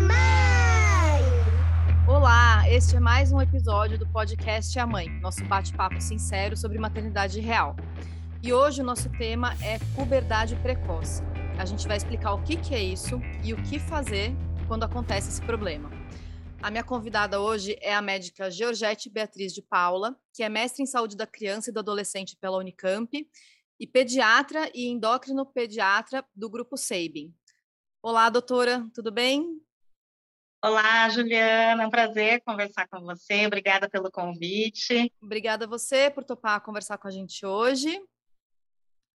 mãe! Olá, este é mais um episódio do podcast a Mãe, nosso bate-papo sincero sobre maternidade real. E hoje o nosso tema é puberdade precoce. A gente vai explicar o que, que é isso e o que fazer quando acontece esse problema. A minha convidada hoje é a médica Georgette Beatriz de Paula, que é mestre em saúde da criança e do adolescente pela Unicamp e pediatra e endócrino pediatra do grupo Sabin. Olá, doutora, tudo bem? Olá, Juliana, é um prazer conversar com você. Obrigada pelo convite. Obrigada a você por topar conversar com a gente hoje.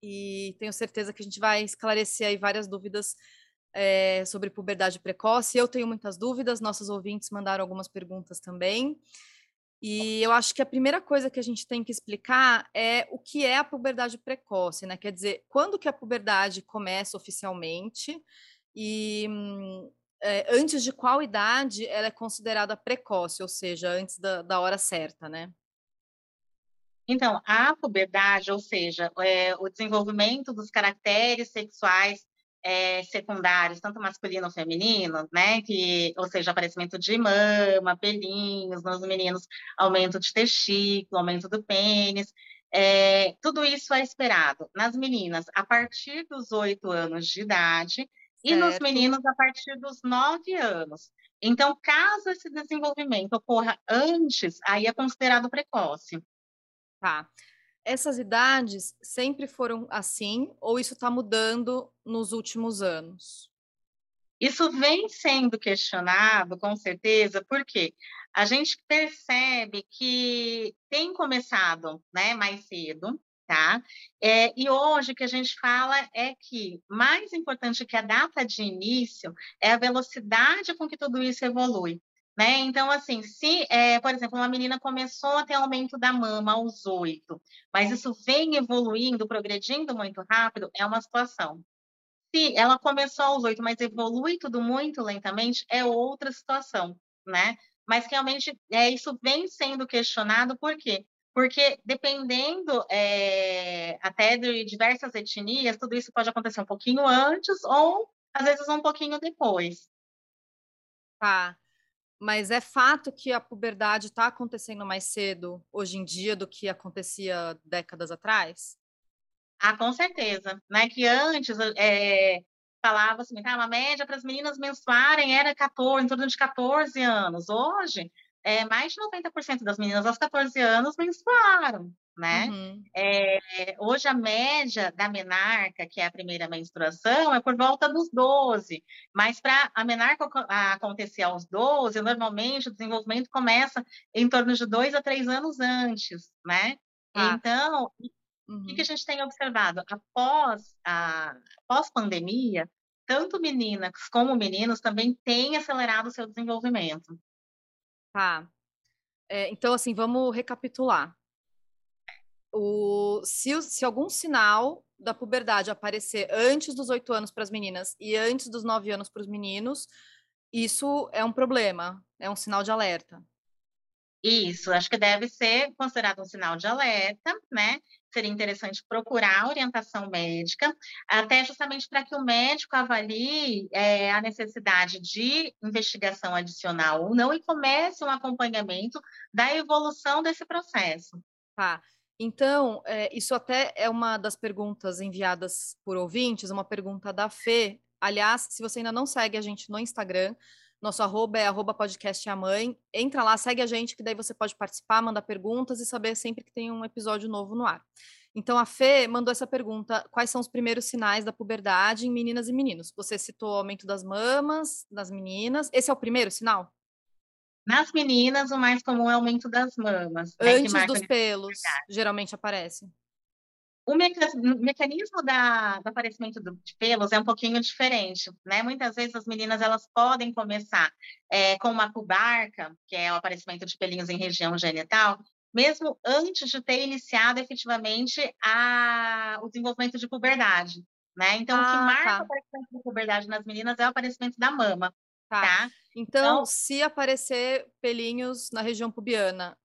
E tenho certeza que a gente vai esclarecer aí várias dúvidas é, sobre puberdade precoce. Eu tenho muitas dúvidas, nossos ouvintes mandaram algumas perguntas também. E eu acho que a primeira coisa que a gente tem que explicar é o que é a puberdade precoce, né? Quer dizer, quando que a puberdade começa oficialmente e é, antes de qual idade ela é considerada precoce, ou seja, antes da, da hora certa, né? Então, a puberdade, ou seja, é, o desenvolvimento dos caracteres sexuais é, secundários, tanto masculino ou feminino, né? Que, ou seja, aparecimento de mama, pelinhos nos meninos, aumento de testículo, aumento do pênis. É, tudo isso é esperado nas meninas a partir dos oito anos de idade e nos meninos a partir dos nove anos. Então, caso esse desenvolvimento ocorra antes, aí é considerado precoce. Tá essas idades sempre foram assim ou isso está mudando nos últimos anos? Isso vem sendo questionado, com certeza, porque a gente percebe que tem começado né, mais cedo, tá? É, e hoje o que a gente fala é que mais importante que a data de início é a velocidade com que tudo isso evolui. Né? Então, assim, se, é, por exemplo, uma menina começou a ter aumento da mama aos oito, mas isso vem evoluindo, progredindo muito rápido, é uma situação. Se ela começou aos oito, mas evolui tudo muito lentamente, é outra situação, né? Mas realmente é, isso vem sendo questionado, por quê? Porque dependendo é, até de diversas etnias, tudo isso pode acontecer um pouquinho antes ou às vezes um pouquinho depois. Tá. Mas é fato que a puberdade está acontecendo mais cedo hoje em dia do que acontecia décadas atrás? Ah, com certeza. Né? Que antes é, falava assim, tá, uma média para as meninas menstruarem era 14, em torno de 14 anos. Hoje, é, mais de 90% das meninas aos 14 anos menstruaram né? Uhum. É, hoje a média da menarca, que é a primeira menstruação, é por volta dos 12, mas para a menarca acontecer aos 12, normalmente o desenvolvimento começa em torno de dois a três anos antes, né? Ah. Então, uhum. o que, a uhum. gente tem observado? Após a pós-pandemia, tanto meninas como meninos também têm acelerado o seu desenvolvimento. Tá. É, então, assim, vamos recapitular o, se, se algum sinal da puberdade aparecer antes dos oito anos para as meninas e antes dos nove anos para os meninos, isso é um problema, é um sinal de alerta. Isso, acho que deve ser considerado um sinal de alerta, né? Seria interessante procurar orientação médica, até justamente para que o médico avalie é, a necessidade de investigação adicional ou não e comece um acompanhamento da evolução desse processo. Tá. Então, é, isso até é uma das perguntas enviadas por ouvintes, uma pergunta da Fê. Aliás, se você ainda não segue a gente no Instagram, nosso arroba é arroba podcast a mãe. Entra lá, segue a gente, que daí você pode participar, mandar perguntas e saber sempre que tem um episódio novo no ar. Então, a Fê mandou essa pergunta: quais são os primeiros sinais da puberdade em meninas e meninos? Você citou o aumento das mamas das meninas. Esse é o primeiro sinal? Nas meninas, o mais comum é o aumento das mamas. Né, Antes dos pelos, geralmente aparece. O mecanismo da, do aparecimento de pelos é um pouquinho diferente, né? Muitas vezes as meninas elas podem começar é, com uma pubarca, que é o aparecimento de pelinhos em região genital, mesmo antes de ter iniciado efetivamente a, o desenvolvimento de puberdade, né? Então, ah, o que ah, marca tá. o aparecimento de puberdade nas meninas é o aparecimento da mama, tá? tá? Então, então, se aparecer pelinhos na região pubiana,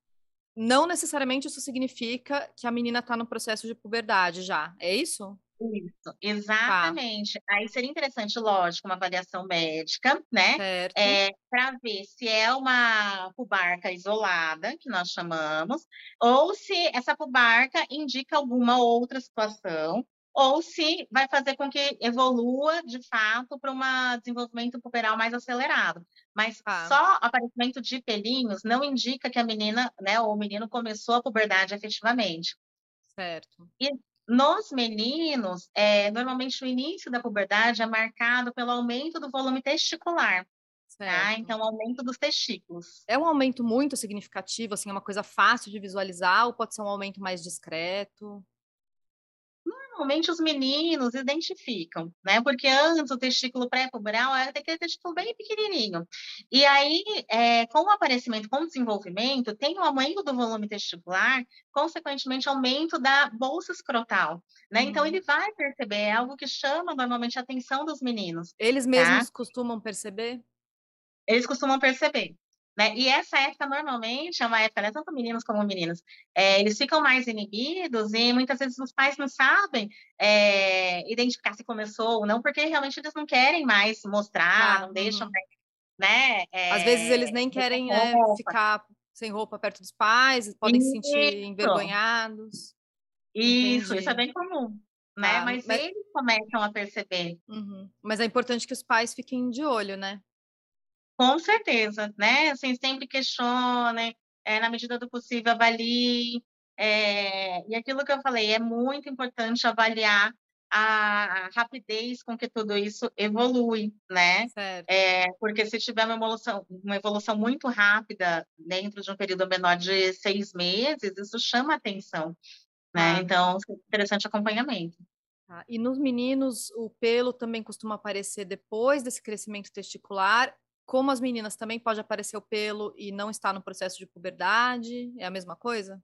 não necessariamente isso significa que a menina está no processo de puberdade já, é isso? Isso, exatamente. Aí seria interessante, lógico, uma avaliação médica, né? Certo. É, para ver se é uma pubarca isolada, que nós chamamos, ou se essa pubarca indica alguma outra situação, ou se vai fazer com que evolua, de fato, para um desenvolvimento puberal mais acelerado. Mas Tá. só aparecimento de pelinhos não indica que a menina, né, ou o menino começou a puberdade efetivamente. Certo. Nos meninos, é, normalmente o início da puberdade é marcado pelo aumento do volume testicular, tá? Certo. Então, aumento dos testículos. É um aumento muito significativo, assim, é uma coisa fácil de visualizar ou pode ser um aumento mais discreto? Normalmente os meninos identificam, né? Porque antes o testículo pré-puberal era aquele testículo bem pequenininho. E aí, é, com o aparecimento, com o desenvolvimento, tem um aumento do volume testicular, consequentemente aumento da bolsa escrotal, né? Então Uhum. ele vai perceber, é algo que chama normalmente a atenção dos meninos. Eles Tá. mesmos costumam perceber? Eles costumam perceber, né? E essa época normalmente é uma época, né, tanto meninos como meninas, eh, eles ficam mais inibidos e muitas vezes os pais não sabem, eh, identificar se começou ou não, porque realmente eles não querem mais mostrar, Tá, não deixam uhum. mais, né, Às vezes eles nem querem, roupa. ficar sem roupa perto dos pais, podem se sentir Isso. envergonhados. Isso, isso é Entendi. bem comum, né? Tá, Mas mas eles começam a perceber. Uhum. Mas é importante que os pais fiquem de olho, né? Com certeza, né, assim, sempre questionem, eh, na medida do possível avaliem, eh, e aquilo que eu falei, é muito importante avaliar a rapidez com que tudo isso evolui, né, eh, porque se tiver uma evolução uma evolução muito rápida dentro de um período menor de 6 meses, isso chama atenção, né, Tá. então interessante acompanhamento. Tá. E nos meninos, o pelo também costuma aparecer depois desse crescimento testicular? Como as meninas, também pode aparecer o pelo e não está no processo de puberdade? É a mesma coisa?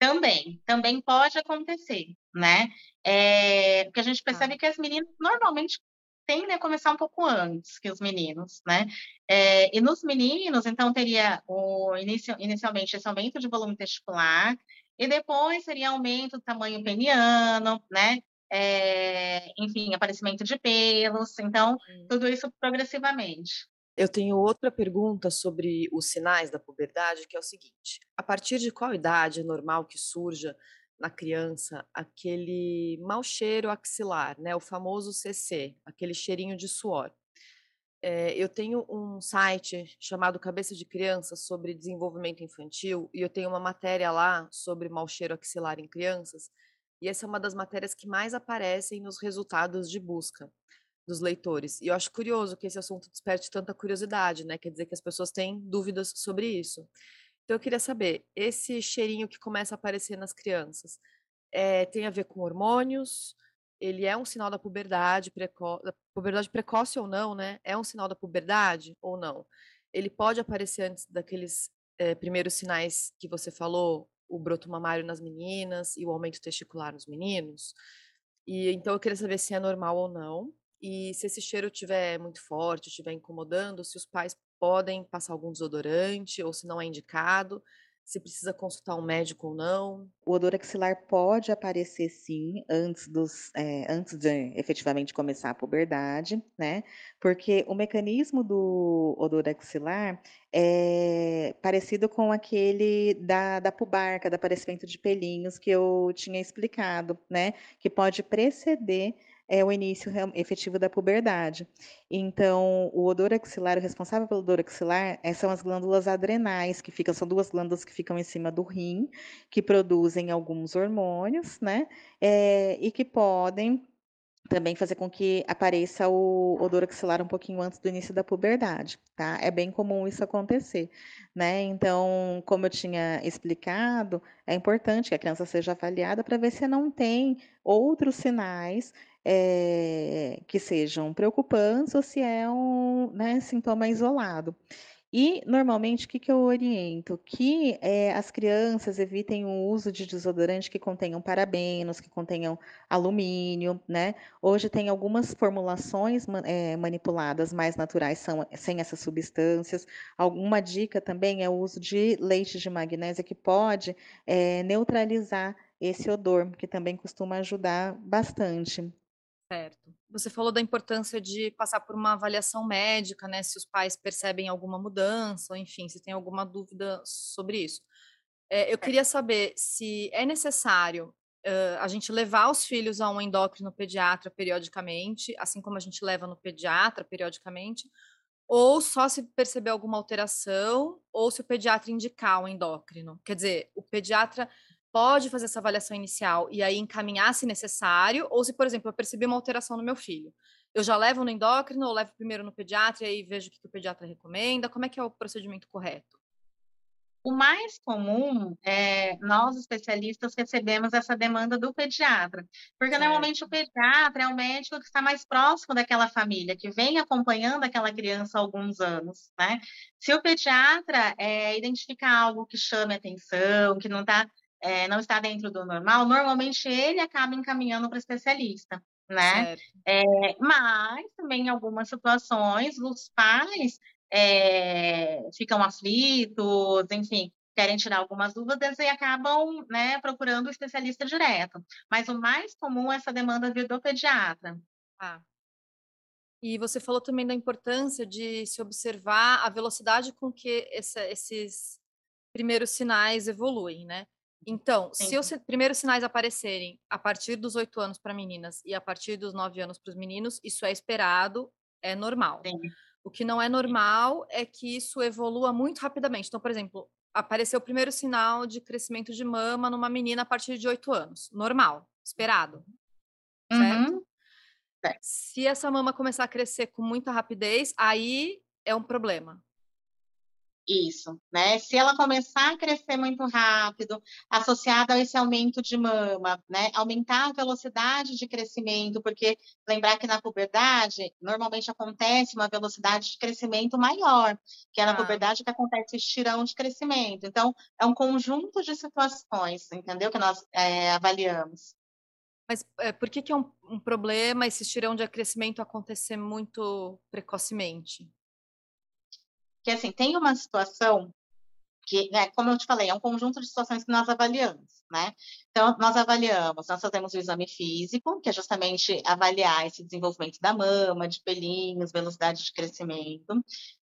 Também, também pode acontecer, né, eh, porque a gente Tá. percebe que as meninas normalmente tendem a começar um pouco antes que os meninos, né, eh, e nos meninos, então teria o inicio inicialmente esse aumento de volume testicular, e depois seria aumento do tamanho peniano, né, eh, enfim, aparecimento de pelos, então tudo isso progressivamente. Eu tenho outra pergunta sobre os sinais da puberdade, que é o seguinte: a partir de qual idade é normal que surja na criança aquele mau cheiro axilar, né, o famoso CC, aquele cheirinho de suor? Eh, eu tenho um site chamado Cabeça de Criança sobre desenvolvimento infantil e eu tenho uma matéria lá sobre mau cheiro axilar em crianças, e essa é uma das matérias que mais aparecem nos resultados de busca dos leitores. E eu acho curioso que esse assunto desperte tanta curiosidade, né, quer dizer que as pessoas têm dúvidas sobre isso. Então eu queria saber, esse cheirinho que começa a aparecer nas crianças, eh, tem a ver com hormônios? Ele é um sinal da puberdade preco da puberdade precoce ou não, né, é um sinal da puberdade ou não? Ele pode aparecer antes daqueles, eh, primeiros sinais que você falou, o broto mamário nas meninas e o aumento testicular nos meninos? E então eu queria saber se é normal ou não, e se esse cheiro estiver muito forte, estiver incomodando, se os pais podem passar algum desodorante ou se não é indicado, se precisa consultar um médico ou não. O odor axilar pode aparecer sim, antes dos eh, antes de efetivamente começar a puberdade, né, porque o mecanismo do odor axilar é parecido com aquele da da pubarca, do aparecimento de pelinhos que eu tinha explicado, né, que pode preceder, eh, o início efetivo da puberdade. Então, o odor axilar, o responsável pelo odor axilar, eh, são as glândulas adrenais, que ficam são 2 glândulas que ficam em cima do rim, que produzem alguns hormônios, né, eh, e que podem também fazer com que apareça o odor axilar um pouquinho antes do início da puberdade, tá. É bem comum isso acontecer, né. Então, como eu tinha explicado, é importante que a criança seja avaliada para ver se não tem outros sinais, eh, que sejam preocupantes ou se é um, né, sintoma isolado. E, normalmente, o que que eu oriento? Que, eh, as crianças evitem o uso de desodorante que contenham parabenos, que contenham alumínio, né. Hoje tem algumas formulações eh, manipuladas mais naturais, são sem essas substâncias. Alguma dica também é o uso de leite de magnésia que pode, eh, neutralizar esse odor, que também costuma ajudar bastante. Certo. Você falou da importância de passar por uma avaliação médica, né? Se os pais percebem alguma mudança, ou enfim, se tem alguma dúvida sobre isso. É, eu queria saber se é necessário uh, a gente levar os filhos a um endócrino pediatra periodicamente, assim como a gente leva no pediatra periodicamente, ou só se perceber alguma alteração, ou se o pediatra indicar um endócrino. Quer dizer, o pediatra pode fazer essa avaliação inicial e aí encaminhar se necessário, ou se, por exemplo, eu percebi uma alteração no meu filho. Eu já levo no endócrino, ou levo primeiro no pediatra e aí vejo o que o pediatra recomenda? Como é que é o procedimento correto? O mais comum é nós especialistas recebemos essa demanda do pediatra, porque certo. normalmente o pediatra é o médico que está mais próximo daquela família, que vem acompanhando aquela criança há alguns anos, né? Se o pediatra é, identificar algo que chame atenção, que não está é, não está dentro do normal, normalmente ele acaba encaminhando para o especialista, né? É, mas também em algumas situações os pais é, ficam aflitos, enfim, querem tirar algumas dúvidas e acabam né, procurando o especialista direto. Mas o mais comum é essa demanda vir do pediatra. Ah. E você falou também da importância de se observar a velocidade com que essa, esses primeiros sinais evoluem, né? Então, Sim. se os primeiros sinais aparecerem a partir dos oito anos para meninas e a partir dos nove anos para os meninos, isso é esperado, é normal. Sim. O que não é normal é que isso evolua muito rapidamente. Então, por exemplo, apareceu o primeiro sinal de crescimento de mama numa menina a partir de oito anos. Normal, esperado. Certo? Uhum. Se essa mama começar a crescer com muita rapidez, aí é um problema. Isso, né? Se ela começar a crescer muito rápido, associada a esse aumento de mama, né? Aumentar a velocidade de crescimento, porque lembrar que na puberdade normalmente acontece uma velocidade de crescimento maior, que é na ah. puberdade que acontece o estirão de crescimento. Então, é um conjunto de situações, entendeu? Que nós é, avaliamos. Mas é, por que, que é um, um problema esse estirão de crescimento acontecer muito precocemente? Que assim, tem uma situação que, né, como eu te falei, é um conjunto de situações que nós avaliamos, né? Então, nós avaliamos, nós fazemos o exame físico, que é justamente avaliar esse desenvolvimento da mama, de pelinhos, velocidade de crescimento.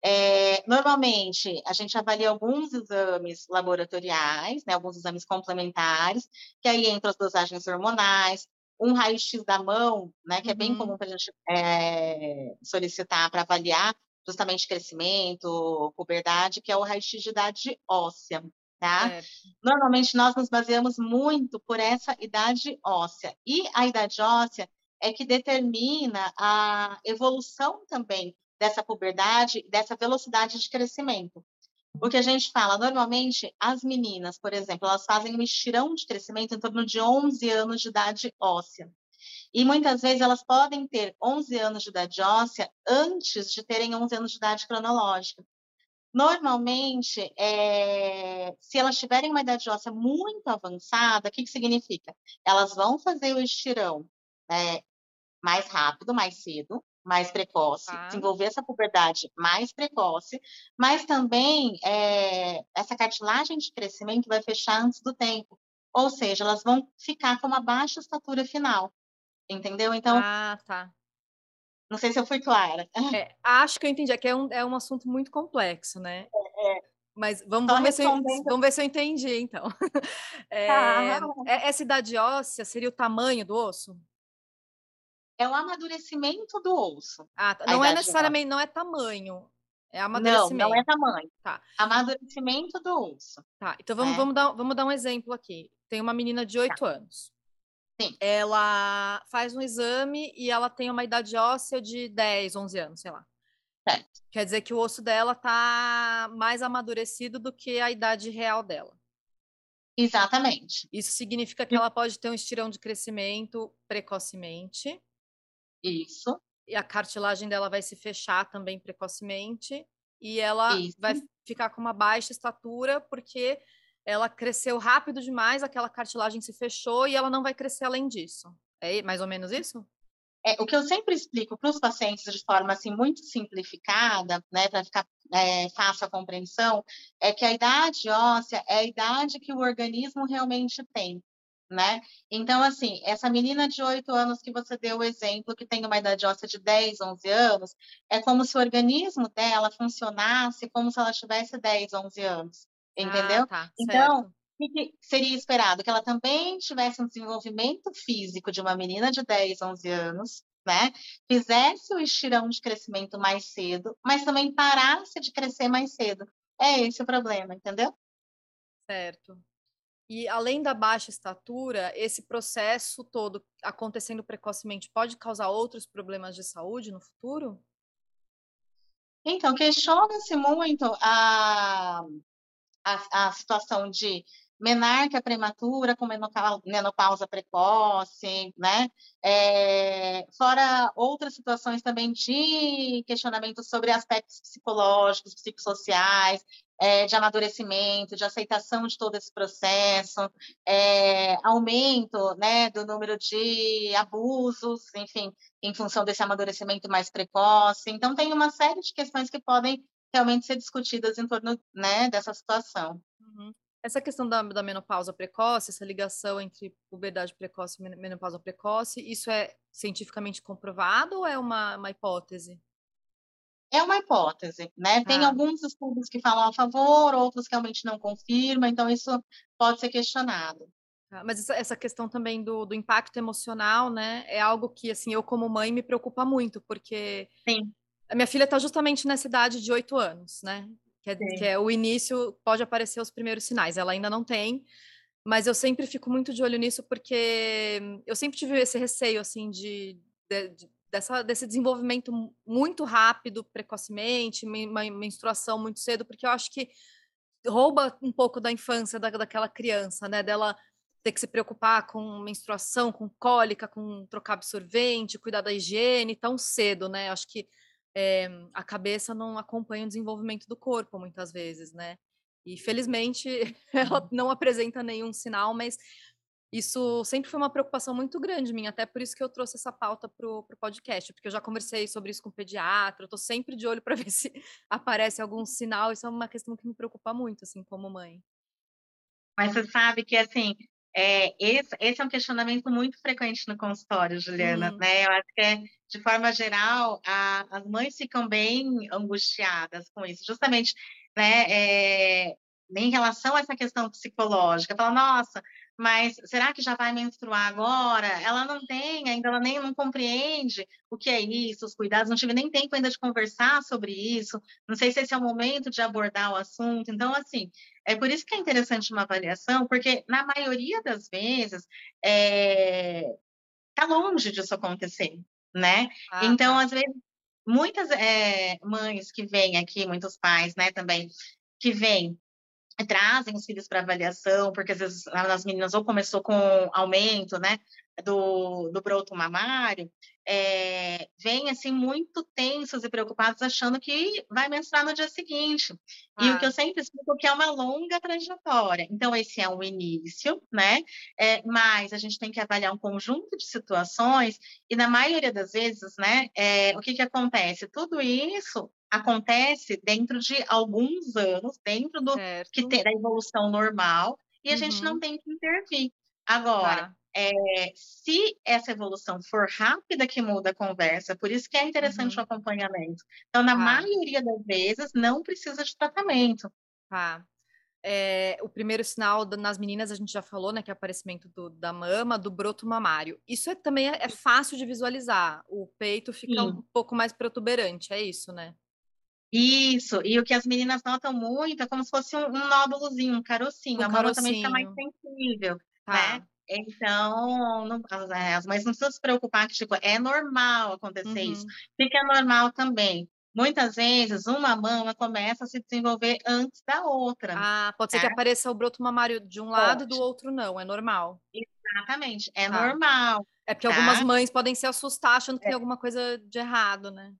É, normalmente, a gente avalia alguns exames laboratoriais, né, alguns exames complementares, que aí entram as dosagens hormonais, um raio-x da mão, né, que é bem uhum. comum para a gente é, solicitar para avaliar justamente crescimento, puberdade, que é o raio-x de idade óssea. Tá? É. Normalmente nós nos baseamos muito por essa idade óssea. E a idade óssea é que determina a evolução também dessa puberdade, dessa velocidade de crescimento. O que a gente fala, normalmente, as meninas, por exemplo, elas fazem um estirão de crescimento em torno de 11 anos de idade óssea. E muitas vezes elas podem ter 11 anos de idade óssea antes de terem 11 anos de idade cronológica. Normalmente, é, se elas tiverem uma idade óssea muito avançada, o que, que significa? Elas vão fazer o estirão né, mais rápido, mais cedo, mais precoce, ah. desenvolver essa puberdade mais precoce, mas também é, essa cartilagem de crescimento vai fechar antes do tempo. Ou seja, elas vão ficar com uma baixa estatura final. Entendeu? Então. Ah, tá. Não sei se eu fui clara. É, acho que eu entendi. É que é um, é um assunto muito complexo, né? É. é. Mas vamos, vamos, ver se eu, vamos ver se eu entendi, então. É, tá. É, essa idade óssea seria o tamanho do osso? É o amadurecimento do osso. Ah, tá. não é necessariamente, não é tamanho. É amadurecimento. Não, não é tamanho. Tá. Amadurecimento do osso. Tá, então vamos, é. vamos, dar, vamos dar um exemplo aqui. Tem uma menina de 8 tá. anos. Sim. Ela faz um exame e ela tem uma idade óssea de 10, 11 anos, sei lá. Certo. Quer dizer que o osso dela tá mais amadurecido do que a idade real dela. Exatamente. Isso significa que ela pode ter um estirão de crescimento precocemente. Isso. E a cartilagem dela vai se fechar também precocemente. E ela Isso. vai ficar com uma baixa estatura porque ela cresceu rápido demais, aquela cartilagem se fechou e ela não vai crescer além disso. É mais ou menos isso? É, o que eu sempre explico para os pacientes de forma assim muito simplificada, né, para ficar é, fácil a compreensão, é que a idade óssea é a idade que o organismo realmente tem. né? Então, assim, essa menina de 8 anos que você deu o exemplo, que tem uma idade óssea de 10, 11 anos, é como se o organismo dela funcionasse como se ela tivesse 10, 11 anos, entendeu? Ah, tá, então, o que seria esperado? Que ela também tivesse um desenvolvimento físico de uma menina de 10, 11 anos, né? Fizesse o estirão de crescimento mais cedo, mas também parasse de crescer mais cedo. É esse o problema, entendeu? Certo. E além da baixa estatura, esse processo todo acontecendo precocemente pode causar outros problemas de saúde no futuro? Então, questiona-se muito a, a, a situação de menarca prematura com menopausa precoce, né? É, fora outras situações também de questionamento sobre aspectos psicológicos, psicossociais, é, de amadurecimento, de aceitação de todo esse processo, é, aumento né, do número de abusos, enfim, em função desse amadurecimento mais precoce. Então, tem uma série de questões que podem realmente ser discutidas em torno né, dessa situação. Uhum. Essa questão da, da, menopausa precoce, essa ligação entre puberdade precoce e menopausa precoce, isso é cientificamente comprovado ou é uma, uma hipótese? É uma hipótese, né? Tem ah. alguns estudos que falam a favor, outros que realmente não confirmam, então isso pode ser questionado. Ah, mas essa, essa questão também do, do, impacto emocional, né? É algo que, assim, eu como mãe me preocupa muito, porque Sim. A minha filha está justamente nessa idade de oito anos, né? Que é, que é, o início, pode aparecer os primeiros sinais. Ela ainda não tem, mas eu sempre fico muito de olho nisso, porque eu sempre tive esse receio, assim, de, de, de dessa, desse desenvolvimento muito rápido, precocemente, uma menstruação muito cedo, porque eu acho que rouba um pouco da infância da, daquela criança, né? Dela ter que se preocupar com menstruação, com cólica, com trocar absorvente, cuidar da higiene tão cedo, né? Acho que é, a cabeça não acompanha o desenvolvimento do corpo muitas vezes, né? E felizmente ela não apresenta nenhum sinal, mas isso sempre foi uma preocupação muito grande minha, até por isso que eu trouxe essa pauta para o podcast, porque eu já conversei sobre isso com o pediatra, eu estou sempre de olho para ver se aparece algum sinal, isso é uma questão que me preocupa muito, assim, como mãe. Mas você sabe que, assim, é, esse, esse, é um questionamento muito frequente no consultório, Juliana, né? Eu acho que, é, de forma geral, a, as mães ficam bem angustiadas com isso, justamente, né, é, em relação a essa questão psicológica. Fala, nossa, mas será que já vai menstruar agora? Ela não tem, ainda ela nem não compreende o que é isso, os cuidados, não tive nem tempo ainda de conversar sobre isso, não sei se esse é o momento de abordar o assunto. Então, assim, é por isso que é interessante uma avaliação, porque na maioria das vezes é, tá longe disso acontecer, né? Ah, então, tá. às vezes, muitas é, mães que vêm aqui, muitos pais, né, também, que vêm trazem os filhos para avaliação, porque às vezes as meninas ou começou com aumento, né, do, do broto mamário, é, vêm assim muito tensos e preocupados, achando que vai menstruar no dia seguinte. Ah. E o que eu ah. sempre explico é que é uma longa trajetória. Então, esse é um início, né? É, mas a gente tem que avaliar um conjunto de situações, e na maioria das vezes, né, é, o que, que acontece? Tudo isso acontece dentro de alguns anos, dentro do que tem, da evolução normal, e a uhum. gente não uhum. tem que intervir. Agora, tá. É, se essa evolução for rápida, que muda a conversa, por isso que é interessante uhum. o acompanhamento. Então, na tá. maioria das vezes, não precisa de tratamento. Tá. É, o primeiro sinal nas meninas, a gente já falou, né, que é o aparecimento do, da mama, do broto mamário. Isso é, também é, é, fácil de visualizar. O peito fica Sim. um pouco mais protuberante, é isso, né? Isso, e o que as meninas notam muito é como se fosse um, um nódulozinho, um carocinho. Um a mama também fica mais sensível, tá. né? Então, não, as, mães não precisam se preocupar que, tipo, é normal acontecer uhum. isso. Fica normal também. Muitas vezes, uma mama começa a se desenvolver antes da outra. Ah, pode ser que né? apareça o broto mamário de um pode. lado e do outro não, é normal. Exatamente, é tá. normal. É porque tá? algumas mães podem se assustar achando que é. tem alguma coisa de errado, né?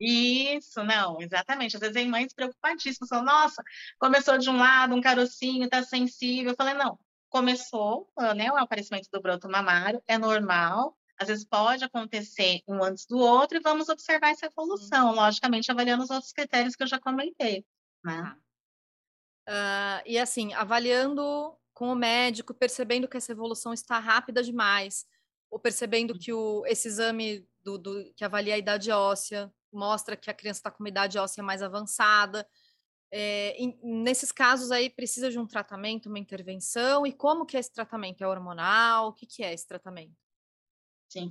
Isso, não, exatamente. Às vezes tem mães preocupadíssimas, falam, nossa, começou de um lado, um carocinho, tá sensível. Eu falei, não, começou, né, o aparecimento do broto mamário, é normal, às vezes pode acontecer um antes do outro e vamos observar essa evolução, uhum. logicamente avaliando os outros critérios que eu já comentei, né? Uh, e assim, avaliando com o médico, percebendo que essa evolução está rápida demais, ou percebendo que o, esse exame do, do, que avalia a idade óssea mostra que a criança está com uma idade óssea mais avançada. É, nesses casos aí precisa de um tratamento, uma intervenção, e como que é esse tratamento? É hormonal? O que, que é esse tratamento? Sim.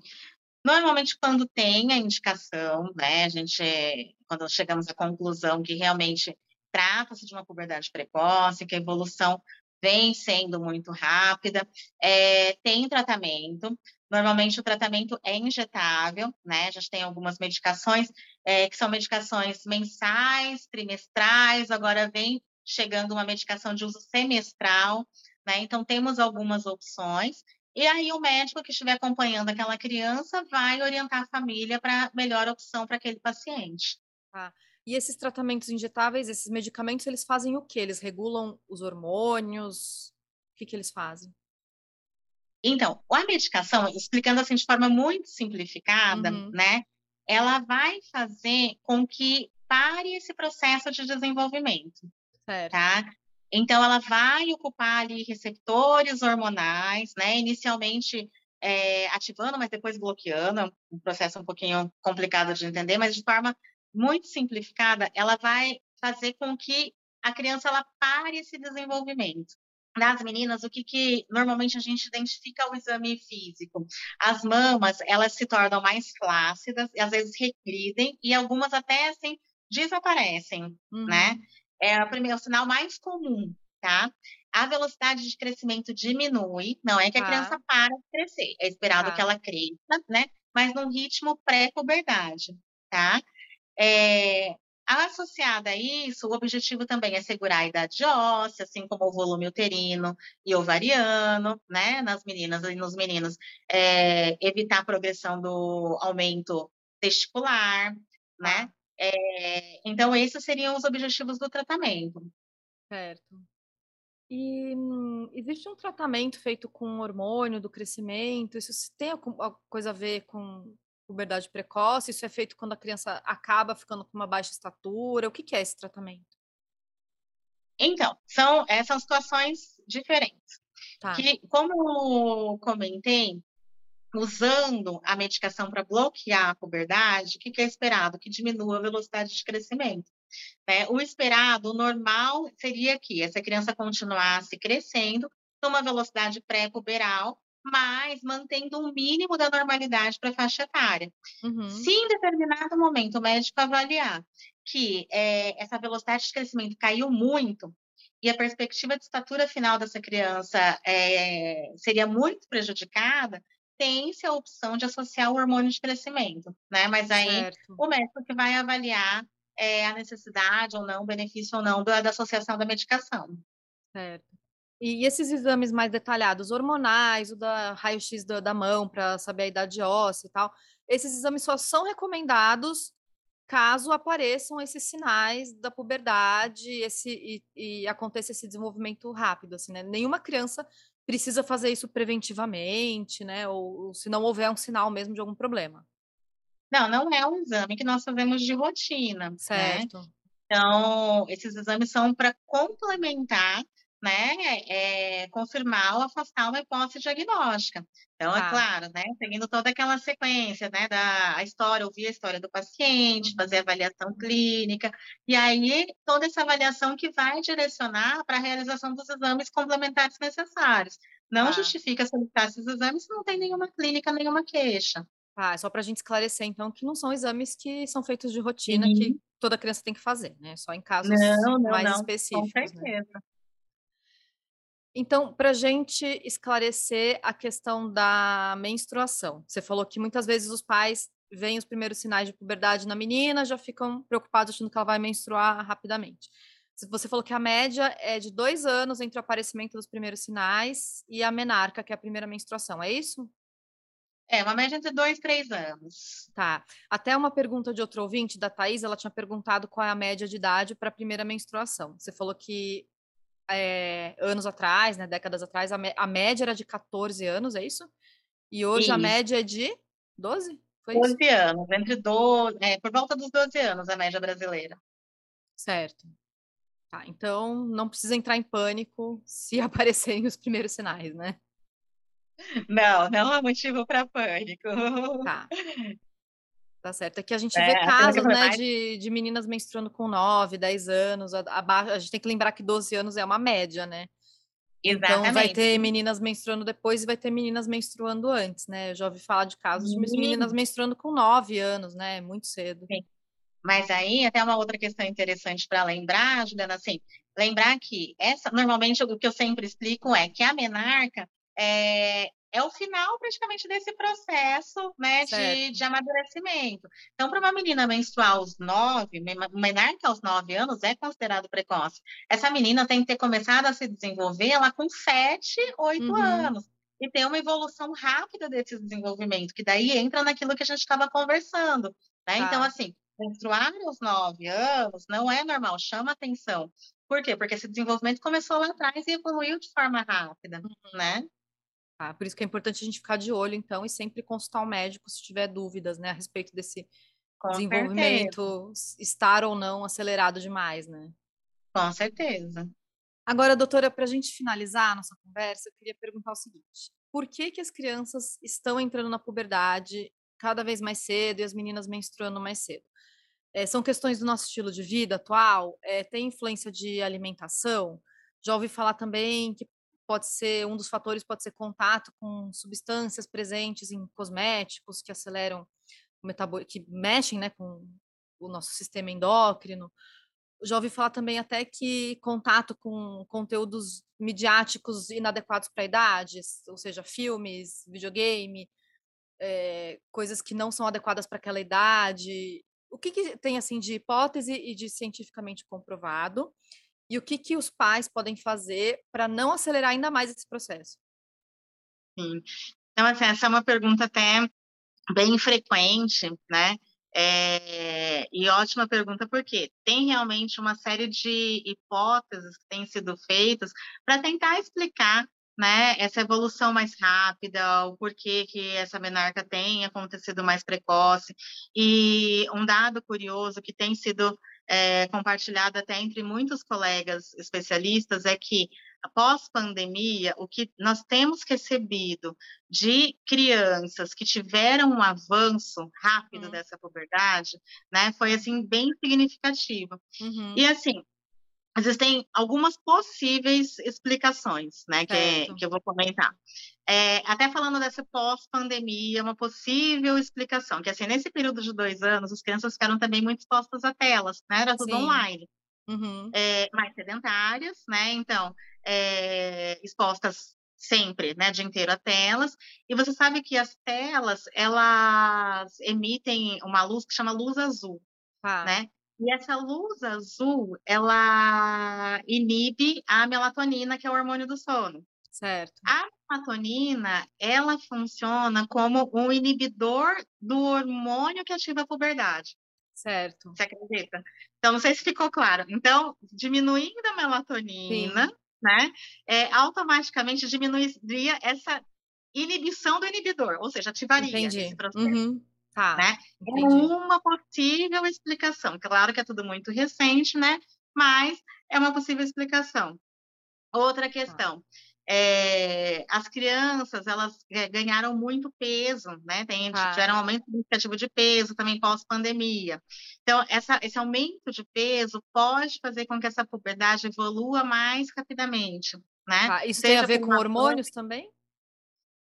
Normalmente, quando tem a indicação, né, a gente, quando chegamos à conclusão que realmente trata-se de uma puberdade precoce, que a evolução vem sendo muito rápida, é, tem tratamento. Normalmente o tratamento é injetável, né? A gente tem algumas medicações é, que são medicações mensais, trimestrais, agora vem chegando uma medicação de uso semestral, né? Então temos algumas opções. E aí o médico que estiver acompanhando aquela criança vai orientar a família para a melhor opção para aquele paciente. Ah, e esses tratamentos injetáveis, esses medicamentos, eles fazem o quê? Eles regulam os hormônios? O que, que eles fazem? Então, a medicação, explicando assim de forma muito simplificada, uhum. né? Ela vai fazer com que pare esse processo de desenvolvimento, certo. tá? Então, ela vai ocupar ali receptores hormonais, né? Inicialmente é, ativando, mas depois bloqueando, um processo um pouquinho complicado de entender, mas de forma muito simplificada, ela vai fazer com que a criança ela pare esse desenvolvimento. Nas meninas, o que, que normalmente a gente identifica ao exame físico? As mamas, elas se tornam mais flácidas, e às vezes regridem, e algumas até, assim, desaparecem, né? uhum. né? É o primeiro o sinal mais comum, tá? A velocidade de crescimento diminui, não é que a tá. criança para de crescer, é esperado tá. que ela cresça, né? Mas num ritmo pré-puberdade, tá? É, Associada a isso, o objetivo também é segurar a idade óssea, assim como o volume uterino e ovariano, né, nas meninas e nos meninos, é, evitar a progressão do aumento testicular, né? É, então, esses seriam os objetivos do tratamento. Certo. E hum, existe um tratamento feito com hormônio do crescimento? Isso tem alguma coisa a ver com puberdade precoce? Isso é feito quando a criança acaba ficando com uma baixa estatura? O que, que é esse tratamento? Então, são, é, são situações diferentes. Tá. Que, como comentei, usando a medicação para bloquear a puberdade, o que, que, é esperado? Que diminua a velocidade de crescimento. Né? O esperado, o normal, seria que essa criança continuasse crescendo numa velocidade pré-puberal mas mantendo um mínimo da normalidade para a faixa etária. Uhum. Se em determinado momento o médico avaliar que é, essa velocidade de crescimento caiu muito e a perspectiva de estatura final dessa criança é, seria muito prejudicada, tem-se a opção de associar o hormônio de crescimento, né? Mas aí certo. o médico que vai avaliar é, a necessidade ou não, o benefício ou não da, da associação da medicação. Certo. E esses exames mais detalhados, hormonais, o da raio-x da, da mão para saber a idade óssea e tal, esses exames só são recomendados caso apareçam esses sinais da puberdade esse, e, e aconteça esse desenvolvimento rápido, assim, né? Nenhuma criança precisa fazer isso preventivamente, né? Ou, ou se não houver um sinal mesmo de algum problema. Não, não é um exame que nós fazemos de rotina. Né? Certo. Né? Então, esses exames são para complementar né, é, confirmar ou afastar uma hipótese diagnóstica. Então, é ah. é claro, né, seguindo toda aquela sequência, né, da a história, ouvir a história do paciente, fazer a avaliação clínica, e aí toda essa avaliação que vai direcionar para a realização dos exames complementares necessários. Não ah. justifica solicitar esses exames se não tem nenhuma clínica, nenhuma queixa. Ah, só para a gente esclarecer, então, que não são exames que são feitos de rotina, Sim. que toda criança tem que fazer, né? Só em casos não, não, mais não, específicos. Com né? certeza. Né? Então, para a gente esclarecer a questão da menstruação, você falou que muitas vezes os pais veem os primeiros sinais de puberdade na menina, já ficam preocupados achando que ela vai menstruar rapidamente. Você falou que a média é de dois anos entre o aparecimento dos primeiros sinais e a menarca, que é a primeira menstruação, é isso? É, uma média de dois, três anos. Tá. Até uma pergunta de outro ouvinte, da Thais, ela tinha perguntado qual é a média de idade para a primeira menstruação. Você falou que é, anos atrás, né, décadas atrás, a, a, média era de 14 anos, é isso? E hoje isso. a média é de 12? Foi 12 isso? anos, entre 12, é, por volta dos 12 anos a média brasileira. Certo. Tá, então não precisa entrar em pânico se aparecerem os primeiros sinais, né? Não, não há motivo para pânico. Tá. Tá certo. Aqui a gente É, vê que casos, né, mais- de, de meninas menstruando com 9, 10 anos, a- abaixo. A gente tem que lembrar que 12 anos é uma média, né? Então vai Exatamente. ter meninas menstruando depois e vai ter meninas menstruando antes, né? Eu já ouvi falar de casos de Sim. meninas menstruando com 9 anos, né? Muito cedo. Mas aí, até uma outra questão interessante para lembrar, Juliana, assim, lembrar que essa, normalmente o que eu sempre explico é que a menarca é, é o final praticamente desse processo, né, de, de amadurecimento. Então, para uma menina menstruar aos nove, me- menarca aos nove anos é considerado precoce. Essa menina tem que ter começado a se desenvolver lá com sete, oito Uhum. anos. E ter uma evolução rápida desse desenvolvimento, que daí entra naquilo que a gente estava conversando. Né? Então, Tá. assim, menstruar aos nove anos não é normal, chama atenção. Por quê? Porque esse desenvolvimento começou lá atrás e evoluiu de forma rápida, né? Tá? Por isso que é importante a gente ficar de olho, então, e sempre consultar o médico se tiver dúvidas, né, a respeito desse Com certeza, desenvolvimento s- estar ou não acelerado demais, né? com certeza. Agora, doutora, para a gente finalizar a nossa conversa, eu queria perguntar o seguinte: por que, que as crianças estão entrando na puberdade cada vez mais cedo e as meninas menstruando mais cedo? Eh, são questões do nosso estilo de vida atual? Eh, tem influência de alimentação? Já ouvi falar também que pode ser um dos fatores pode ser contato com substâncias presentes em cosméticos que aceleram o metabólico, que mexem, né, com o nosso sistema endócrino já ouvi falar também até que contato com conteúdos midiáticos inadequados para a idade, ou seja, filmes, videogame, eh, coisas que não são adequadas para aquela idade. O que, que tem assim de hipótese e de cientificamente comprovado? E o que, que os pais podem fazer para não acelerar ainda mais esse processo? Sim. Então, assim, essa é uma pergunta até bem frequente, né? É, e ótima pergunta, porque tem realmente uma série de hipóteses que têm sido feitas para tentar explicar né, essa evolução mais rápida, o porquê que essa menarca tem acontecido mais precoce. E um dado curioso que tem sido é, compartilhado até entre muitos colegas especialistas é que após pandemia, o que nós temos recebido de crianças que tiveram um avanço rápido Uhum. dessa puberdade, né, foi assim bem significativo. Uhum, E assim, existem algumas possíveis explicações, né, que, é- que eu vou comentar. É, até falando dessa pós-pandemia, uma possível explicação, que assim, nesse período de dois anos, as crianças ficaram também muito expostas a telas, né, era tudo Sim. online uhum, é, mais sedentárias, né? Então, é, expostas sempre, né, dia inteiro a telas. E você sabe que as telas, elas emitem uma luz que chama luz azul, tá, né? E essa luz azul, ela inibe a melatonina, que é o hormônio do sono. Certo. A melatonina, ela funciona como um inibidor do hormônio que ativa a puberdade. Certo. Você acredita? Então, não sei se ficou claro. Então, diminuindo a melatonina, né, é, automaticamente diminuiria essa inibição do inibidor, ou seja, ativaria Entendi. esse processo. Uhum, tá. né? É uma possível explicação. Claro que é tudo muito recente, né? Mas é uma possível explicação. Outra questão. É, as crianças elas ganharam muito peso, né? Tem, Tá. tiveram um aumento significativo de peso também pós-pandemia. Então, essa, esse aumento de peso pode fazer com que essa puberdade evolua mais rapidamente, né? Tá, Isso tem a seja ver com uma hormônios também?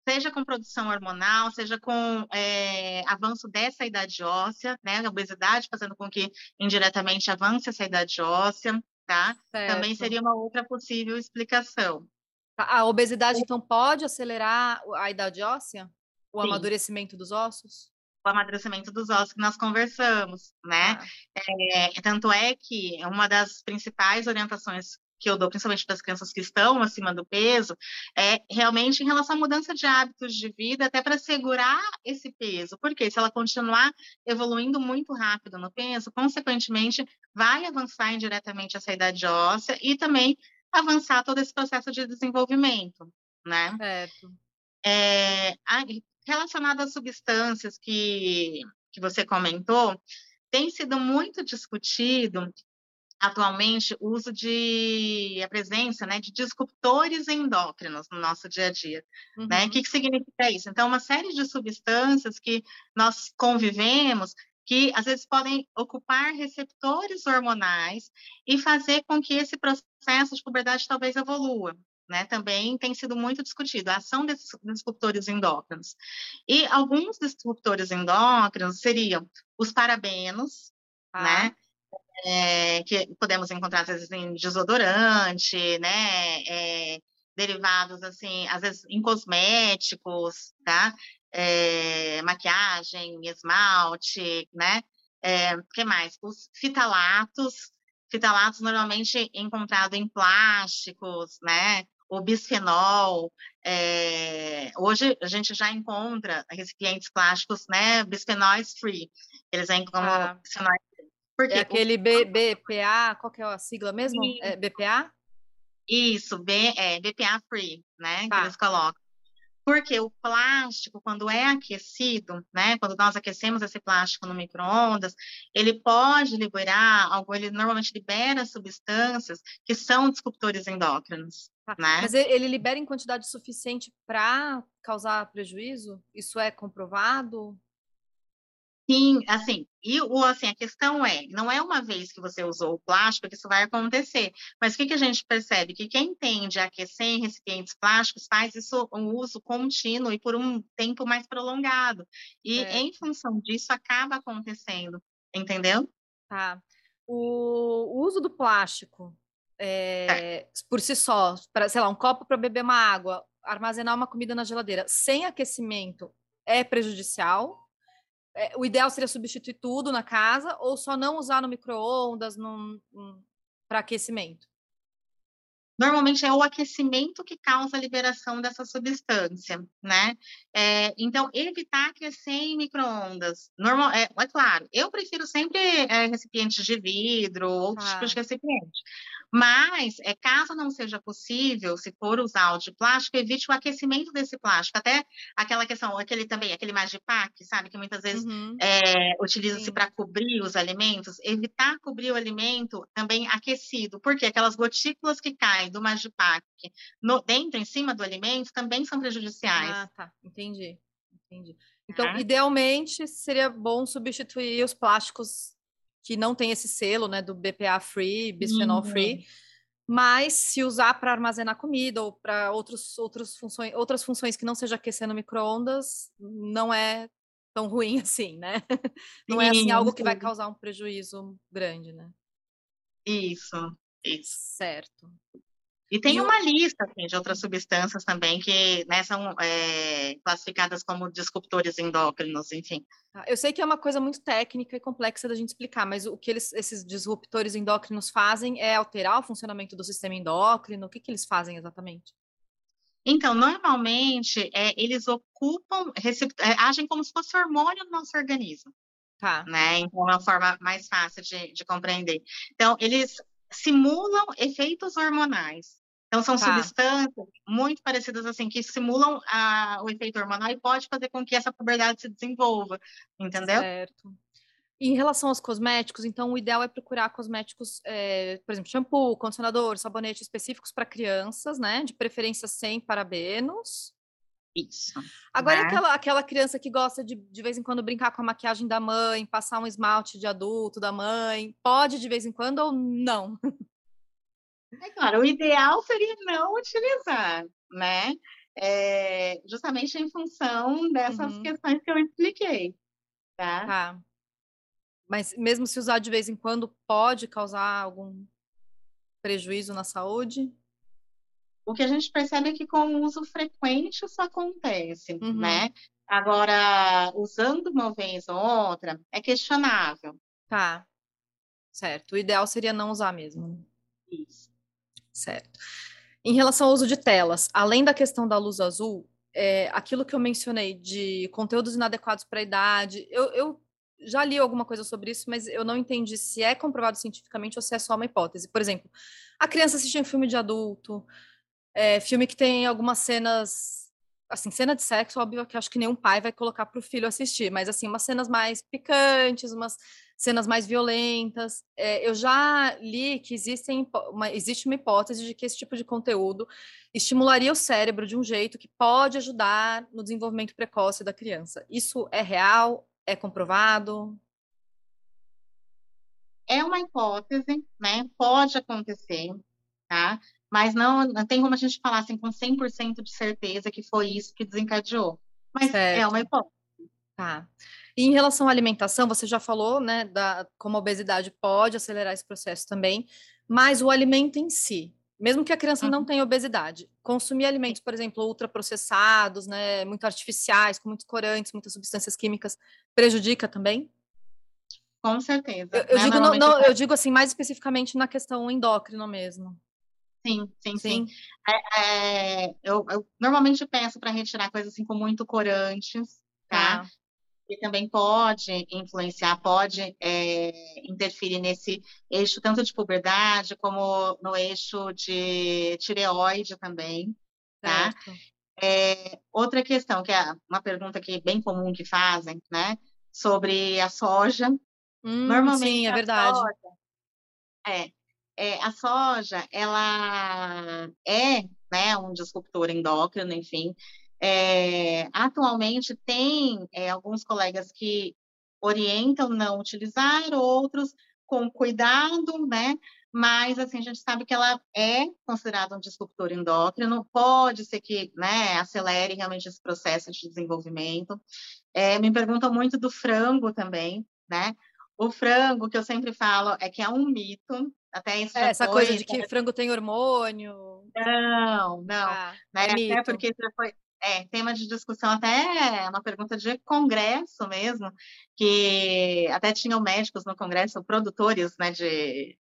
seja com produção hormonal, seja com é, avanço dessa idade óssea, né? A obesidade fazendo com que indiretamente avance essa idade óssea, tá? Também seria uma outra possível explicação. A obesidade, então, pode acelerar a idade óssea? O Sim. amadurecimento dos ossos? O amadurecimento dos ossos que nós conversamos, né? Tá. É, tanto é que uma das principais orientações que eu dou, principalmente para as crianças que estão acima do peso, é realmente em relação à mudança de hábitos de vida, até para segurar esse peso. Porque se ela continuar evoluindo muito rápido no peso, consequentemente, vai avançar indiretamente essa idade óssea e também avançar todo esse processo de desenvolvimento, né? Certo. É, a- relacionado às substâncias que, que você comentou, tem sido muito discutido atualmente o uso de a presença né, de disruptores endócrinos no nosso dia a dia. Uhum. Né? O que, que significa isso? Então, uma série de substâncias que nós convivemos que às vezes podem ocupar receptores hormonais e fazer com que esse processo de puberdade talvez evolua. Né, também tem sido muito discutido, a ação desses disruptores endócrinos. E alguns disruptores endócrinos seriam os parabenos, ah. né, é, que podemos encontrar às vezes em desodorante, né, é, derivados assim, às vezes em cosméticos, tá? É, maquiagem, esmalte, né? É, que mais? Os fitalatos, fitalatos normalmente encontrado em plásticos, né? O bisfenol, é, hoje a gente já encontra recipientes plásticos, né? Bisfenóis free, eles encontram ah. bisfenóis porque é aquele BPA, qual que é a sigla mesmo? É BPA? Isso, B, é, BPA free, né? Tá. Que eles colocam. Porque o plástico, quando é aquecido, né, quando nós aquecemos esse plástico no micro-ondas, ele pode liberar, algo, ele normalmente libera substâncias que são disruptores endócrinos. Tá. Né? Mas ele libera em quantidade suficiente para causar prejuízo? Isso é comprovado? Sim, assim, e o, assim, a questão é, não é uma vez que você usou o plástico que isso vai acontecer, mas o que, que a gente percebe? Que quem tende a aquecer em recipientes plásticos faz isso um uso contínuo e por um tempo mais prolongado, e é. em função disso acaba acontecendo, entendeu? Tá. O, uso do plástico, é, é. por si só, para, sei lá, um copo para beber uma água, armazenar uma comida na geladeira, sem aquecimento, é prejudicial? É, o ideal seria substituir tudo na casa ou só não usar no micro-ondas para aquecimento? Normalmente é o aquecimento que causa a liberação dessa substância, né? É, então, evitar aquecer em micro-ondas. Normal, é, é, claro, eu prefiro sempre é, recipientes de vidro, outros ah. tipos de recipiente. Mas, é, caso não seja possível, se for usar o de plástico, evite o aquecimento desse plástico. Até aquela questão, aquele também, aquele Magipac, sabe? Que muitas vezes uhum. é, utiliza-se para cobrir os alimentos. Evitar cobrir o alimento também aquecido. Porque aquelas gotículas que caem do Magipac no, dentro, em cima do alimento, também são prejudiciais. Ah, tá. Entendi. Entendi. Então, ah. idealmente, seria bom substituir os plásticos que não tem esse selo, né, do BPA free, bisphenol uhum. free, mas se usar para armazenar comida ou para outros, outros funções, outras funções que não seja aquecer no micro-ondas, não é tão ruim assim, né? Não é assim algo que vai causar um prejuízo grande, né? Isso, isso. Certo. E tem uma lista assim, de outras substâncias também que né, são é, classificadas como disruptores endócrinos, enfim. Tá, eu sei que é uma coisa muito técnica e complexa da gente explicar, mas o que eles, esses disruptores endócrinos fazem é alterar o funcionamento do sistema endócrino? O que, que eles fazem exatamente? Então, normalmente, é, eles ocupam, é, agem como se fosse hormônio no nosso organismo. Tá. Né? Então, é uma forma mais fácil de, de compreender. Então, eles simulam efeitos hormonais. Então, são tá. substâncias muito parecidas, assim, que simulam a, o efeito hormonal e pode fazer com que essa puberdade se desenvolva, entendeu? Certo. Em relação aos cosméticos, então, o ideal é procurar cosméticos, é, por exemplo, shampoo, condicionador, sabonete específicos para crianças, né? De preferência sem parabenos. Isso. Agora, né? aquela, aquela criança que gosta de, de vez em quando, brincar com a maquiagem da mãe, passar um esmalte de adulto da mãe, pode de vez em quando ou não? É claro, o ideal seria não utilizar, né? É, justamente em função dessas uhum. questões que eu expliquei, tá? tá? Mas mesmo se usar de vez em quando, pode causar algum prejuízo na saúde? O que a gente percebe é que com o uso frequente isso acontece, uhum. né? Agora, usando uma vez ou outra, é questionável. Tá. Certo. O ideal seria não usar mesmo. Né? Isso. Certo. Em relação ao uso de telas, além da questão da luz azul, é, aquilo que eu mencionei de conteúdos inadequados para a idade, eu, eu já li alguma coisa sobre isso, mas eu não entendi se é comprovado cientificamente ou se é só uma hipótese. Por exemplo, a criança assistir um filme de adulto, é, filme que tem algumas cenas assim, cena de sexo, óbvio que acho que nenhum pai vai colocar para o filho assistir, mas assim, umas cenas mais picantes, umas cenas mais violentas. É, eu já li que existem uma, existe uma hipótese de que esse tipo de conteúdo estimularia o cérebro de um jeito que pode ajudar no desenvolvimento precoce da criança. Isso é real? É comprovado? É uma hipótese, né? Pode acontecer, tá? Mas não, não tem como a gente falar assim com 100% de certeza que foi isso que desencadeou. Mas certo. é uma hipótese. Tá. E em relação à alimentação, você já falou, né, da, como a obesidade pode acelerar esse processo também, mas o alimento em si, mesmo que a criança uhum. não tenha obesidade, consumir alimentos, por exemplo, ultraprocessados, né, muito artificiais, com muitos corantes, muitas substâncias químicas, prejudica também? Com certeza. Eu, eu, né? digo, não, não, eu digo assim, mais especificamente na questão endócrina mesmo. Sim, sim, sim. sim. É, é, eu, eu, normalmente peço para retirar coisas assim com muito corantes, tá? Ah que também pode influenciar, pode é, interferir nesse eixo tanto de puberdade como no eixo de tireoide também, tá? É, outra questão, que é uma pergunta que é bem comum que fazem, né? Sobre a soja. Hum, Normalmente sim, é verdade. Soja, é, é, a soja, ela é né, um disruptor endócrino, enfim, é, atualmente, tem é, alguns colegas que orientam não utilizar, outros com cuidado, né? Mas, assim, a gente sabe que ela é considerada um disruptor endócrino, pode ser que, né, acelere realmente esse processo de desenvolvimento. É, me perguntam muito do frango também, né? O frango, que eu sempre falo, é que é um mito, até isso é, essa foi, coisa de que né? frango tem hormônio. Não, não. Ah, né? é até porque já foi, é, tema de discussão até uma pergunta de congresso mesmo, que até tinham médicos no congresso, produtores, né, de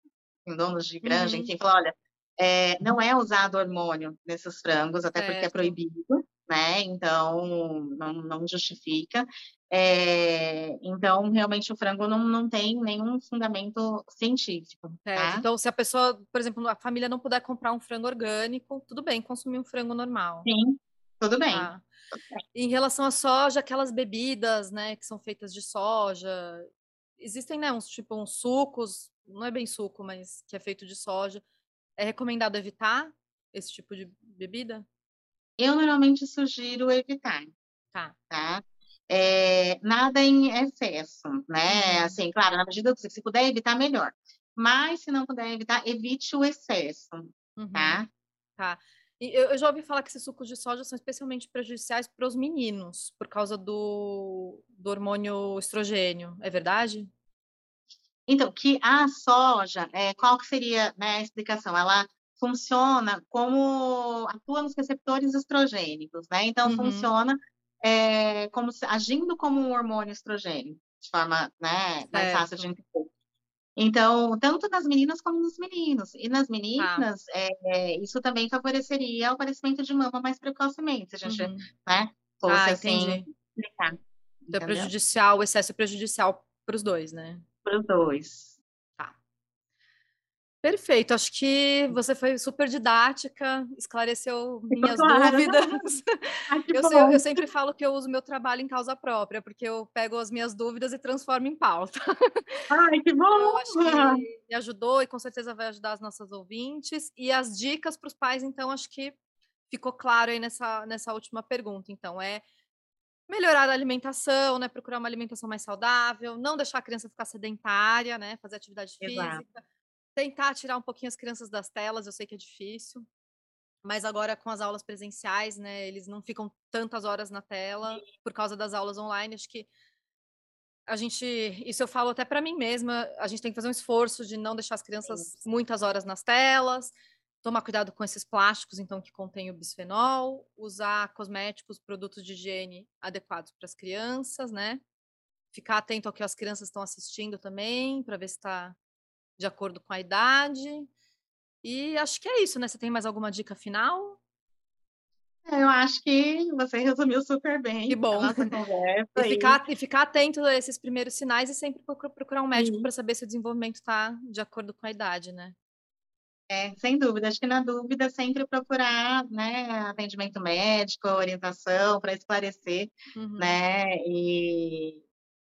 donos de granja, uhum. enfim, falou, olha, é, não é usado hormônio nesses frangos, até certo. porque é proibido, né, então não, não justifica. É, então, realmente, o frango não, não tem nenhum fundamento científico. Tá? Então, se a pessoa, por exemplo, a família não puder comprar um frango orgânico, tudo bem, consumir um frango normal. Sim, tudo bem. Ah. Em relação à soja, aquelas bebidas, né, que são feitas de soja, existem, né, uns tipo uns sucos, não é bem suco, mas que é feito de soja. É recomendado evitar esse tipo de bebida? Eu normalmente sugiro evitar. Tá. Tá? É, nada em excesso, né? Assim, claro, na medida que se puder evitar, melhor. Mas se não puder evitar, evite o excesso, uhum. tá? Tá. Eu, já ouvi falar que esses sucos de soja são especialmente prejudiciais para os meninos, por causa do, do hormônio estrogênio. É verdade? Então, que a soja, é, qual que seria né, a explicação? Ela funciona como atua nos receptores estrogênicos, né? Então uhum. funciona é, como se, agindo como um hormônio estrogênio, de forma né, mais fácil de entender. Então, tanto nas meninas como nos meninos. E nas tá. meninas, ah. é, isso também favoreceria o aparecimento de mama mais precocemente, se a gente, uhum. né, fosse ah, assim. Então, é prejudicial, o excesso é prejudicial para os dois, né? Para os dois. Perfeito, acho que você foi super didática, esclareceu minhas claro. dúvidas. Ai, eu, eu, eu, sempre falo que eu uso meu trabalho em causa própria, porque eu pego as minhas dúvidas e transformo em pauta. Ai, que bom! Eu acho que me ajudou e com certeza vai ajudar as nossas ouvintes. E as dicas para os pais, então, acho que ficou claro aí nessa, nessa última pergunta. Então, é melhorar a alimentação, né? Procurar uma alimentação mais saudável, não deixar a criança ficar sedentária, né? Fazer atividade Exato. Tentar tirar um pouquinho as crianças das telas, eu sei que é difícil, mas agora com as aulas presenciais, né, eles não ficam tantas horas na tela por causa das aulas online, acho que a gente, isso eu falo até para mim mesma, a gente tem que fazer um esforço de não deixar as crianças muitas horas nas telas, tomar cuidado com esses plásticos, então, que contêm o bisfenol, usar cosméticos, produtos de higiene adequados para as crianças, né? Ficar atento ao que as crianças estão assistindo também, para ver se está de acordo com a idade. E acho que é isso, né? Você tem mais alguma dica final? É, eu acho que você resumiu super bem. Que bom. e, ficar, e ficar atento a esses primeiros sinais e sempre procurar um médico para saber se o desenvolvimento está de acordo com a idade, né? É, sem dúvida. Acho que na dúvida sempre procurar, né, atendimento médico, orientação para esclarecer, Uhum. né, e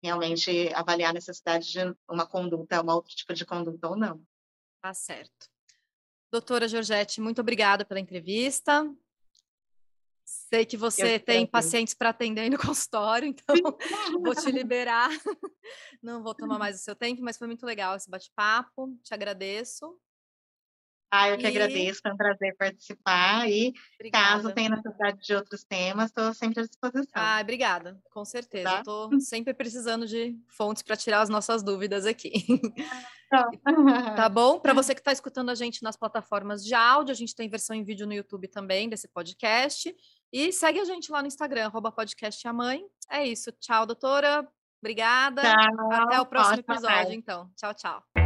realmente avaliar a necessidade de uma conduta, um outro tipo de conduta ou não. Tá certo. Doutora Georgette, muito obrigada pela entrevista. Sei que você que tem pacientes para atender no consultório, então vou te liberar. Não vou tomar mais o seu tempo, mas foi muito legal esse bate-papo. Te agradeço. Ah, eu que E- agradeço, foi um prazer participar e caso Obrigada. tenha necessidade de outros temas, estou sempre à disposição. Ah, obrigada, com certeza. Tá? Estou sempre precisando de fontes para tirar as nossas dúvidas aqui. Tá bom? Para você que está escutando a gente nas plataformas de áudio, a gente tem versão em vídeo no YouTube também desse podcast. E segue a gente lá no Instagram, arroba podcast a mãe. É isso. Tchau, doutora. Obrigada. Tchau. Até o próximo episódio, então. Tchau, tchau.